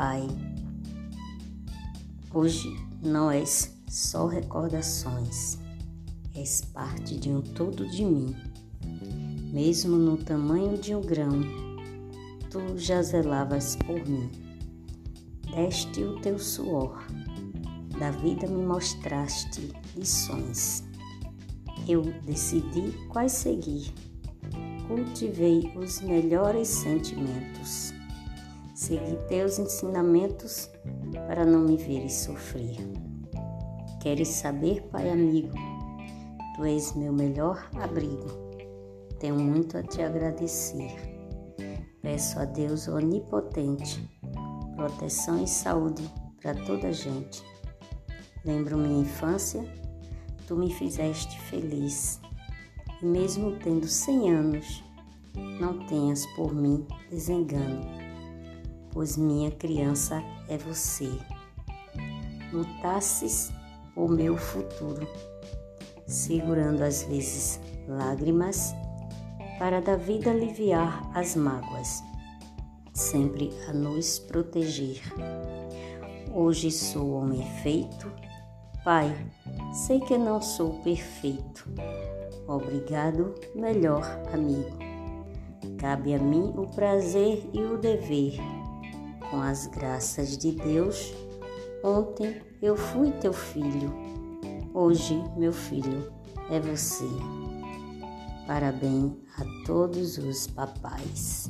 Pai, hoje não és só recordações, és parte de um todo de mim. Mesmo no tamanho de um grão, tu já zelavas por mim. Deste o teu suor, da vida me mostraste lições. Eu decidi quais seguir, cultivei os melhores sentimentos. Segui teus ensinamentos para não me veres sofrer. Queres saber, Pai amigo? Tu és meu melhor abrigo. Tenho muito a te agradecer. Peço a Deus onipotente proteção e saúde para toda a gente. Lembro minha infância, tu me fizeste feliz. E mesmo tendo cem anos, não tenhas por mim desengano, pois minha criança é você. Lutasses por meu futuro, segurando às vezes lágrimas para da vida aliviar as mágoas, sempre a nos proteger. Hoje sou homem feito, Pai, sei que não sou perfeito. Obrigado, melhor amigo. Cabe a mim o prazer e o dever. Com as graças de Deus, ontem eu fui teu filho. Hoje, meu filho, é você. Parabéns a todos os papais.